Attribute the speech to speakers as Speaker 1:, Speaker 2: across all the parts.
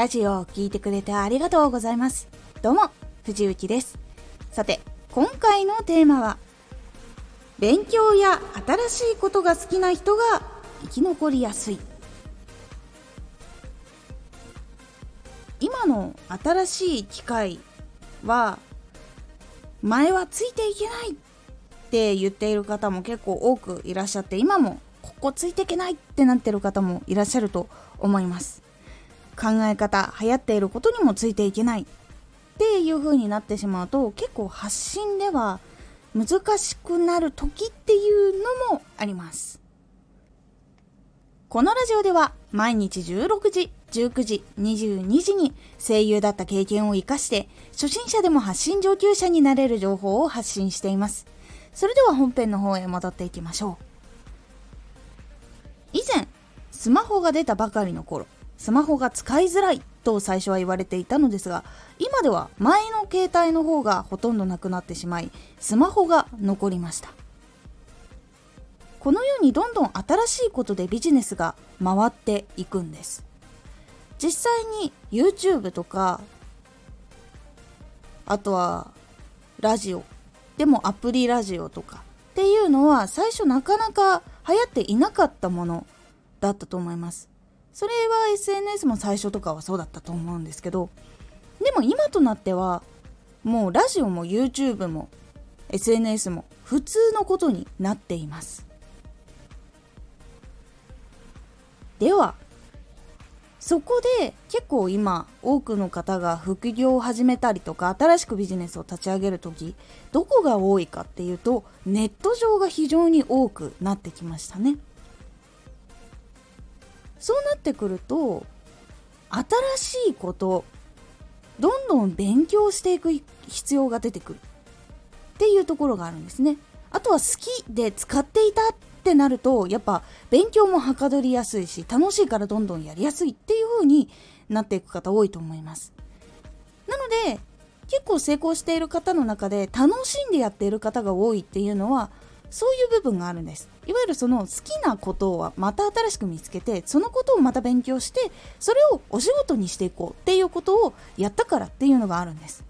Speaker 1: ラジオを聴いてくれてありがとうございます。どうも、藤幸です。さて、今回のテーマは、勉強や新しいことが好きな人が生き残りやすい。今の新しい機械は、前はついていけないって言っている方も結構多くいらっしゃって、今もここついていけないってなってる方もいらっしゃると思います。考え方流行っていることにもついていけない。っていう風になってしまうと結構発信では難しくなる時っていうのもあります。このラジオでは毎日16時19時22時に声優だった経験を生かして初心者でも発信上級者になれる情報を発信しています。それでは本編の方へ戻っていきましょう。以前スマホが出たばかりの頃スマホが使いづらいと最初は言われていたのですが今では前の携帯の方がほとんどなくなってしまいスマホが残りました。このようにどんどん新しいことでビジネスが回っていくんです。実際に YouTube とかあとはラジオでもアプリラジオとかっていうのは最初なかなか流行っていなかったものだったと思います。それは SNS も最初とかはそうだったと思うんですけどでも今となってはもうラジオも YouTube も SNS も普通のことになっていますではそこで結構今多くの方が副業を始めたりとか新しくビジネスを立ち上げる時どこが多いかっていうとネット上が非常に多くなってきましたね。そうなってくると新しいことどんどん勉強していく必要が出てくる。っていうところがあるんですね。あとは好きで使っていたってなるとやっぱ勉強もはかどりやすいし楽しいからどんどんやりやすいっていう風になっていく方多いと思います。なので結構成功している方の中で楽しんでやっている方が多いっていうのはそういう部分があるんです。いわゆるその好きなことをまた新しく見つけてそのことをまた勉強してそれをお仕事にしていこうっていうことをやったからっていうのがあるんです。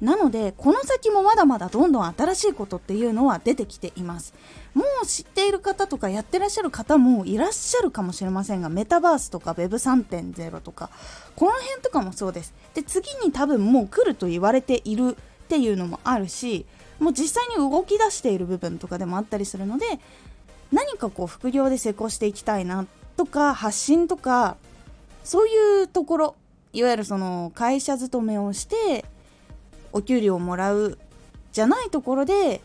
Speaker 1: なのでこの先もまだまだどんどん新しいことっていうのは出てきています。もう知っている方とかやってらっしゃる方もいらっしゃるかもしれませんがメタバースとか Web3.0 とかこの辺とかもそうです。で次に多分もう来ると言われているっていうのもあるしもう実際に動き出している部分とかでもあったりするので何かこう副業で成功していきたいなとか発信とかそういうところいわゆるその会社勤めをしてお給料をもらうじゃないところで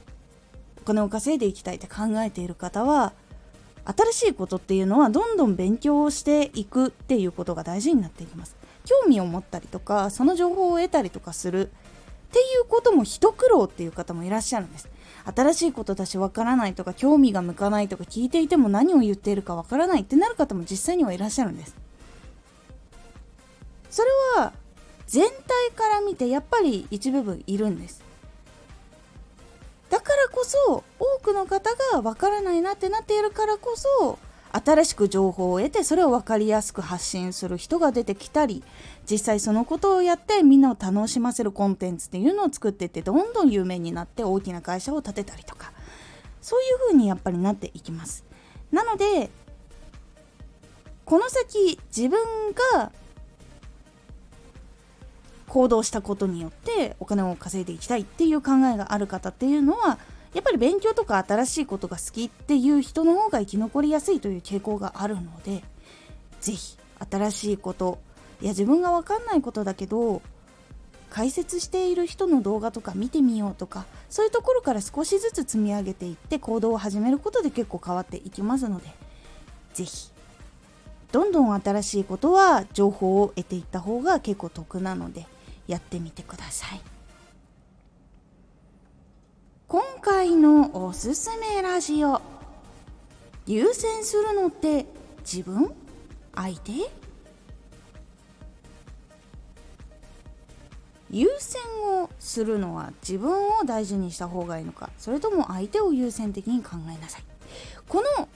Speaker 1: お金を稼いでいきたいって考えている方は新しいことっていうのはどんどん勉強をしていくっていうことが大事になっていきます。興味を持ったりとかその情報を得たりとかするっていうことも一苦労っていう方もいらっしゃるんです。新しいことだしわからないとか興味が向かないとか聞いていても何を言っているかわからないってなる方も実際にはいらっしゃるんです。それは全体から見てやっぱり一部分いるんです。だからこそ多くの方がわからないなってなっているからこそ新しく情報を得てそれを分かりやすく発信する人が出てきたり実際そのことをやってみんなを楽しませるコンテンツっていうのを作っていってどんどん有名になって大きな会社を建てたりとかそういう風にやっぱりなっていきます。なのでこの先自分が行動したことによってお金を稼いでいきたいっていう考えがある方っていうのはやっぱり勉強とか新しいことが好きっていう人の方が生き残りやすいという傾向があるので是非新しいこといや自分が分かんないことだけど解説している人の動画とか見てみようとかそういうところから少しずつ積み上げていって行動を始めることで結構変わっていきますので是非どんどん新しいことは情報を得ていった方が結構得なのでやってみてください。今回のおすすめラジオ。優先するのって自分？相手？優先をするのは自分を大事にした方がいいのかそれとも相手を優先的に考えなさい。この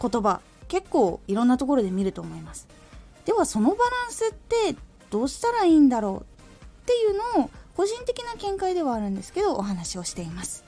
Speaker 1: 言葉結構いろんなところで見ると思います。ではそのバランスってどうしたらいいんだろうっていうのを個人的な見解ではあるんですけどお話をしています。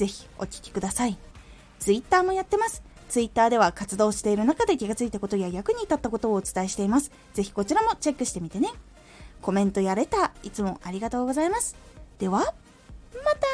Speaker 1: ぜひお聴きください。Twitter もやってます。Twitter では活動している中で気がついたことや役に立ったことをお伝えしています。ぜひこちらもチェックしてみてね。コメントやレター、いつもありがとうございます。では、また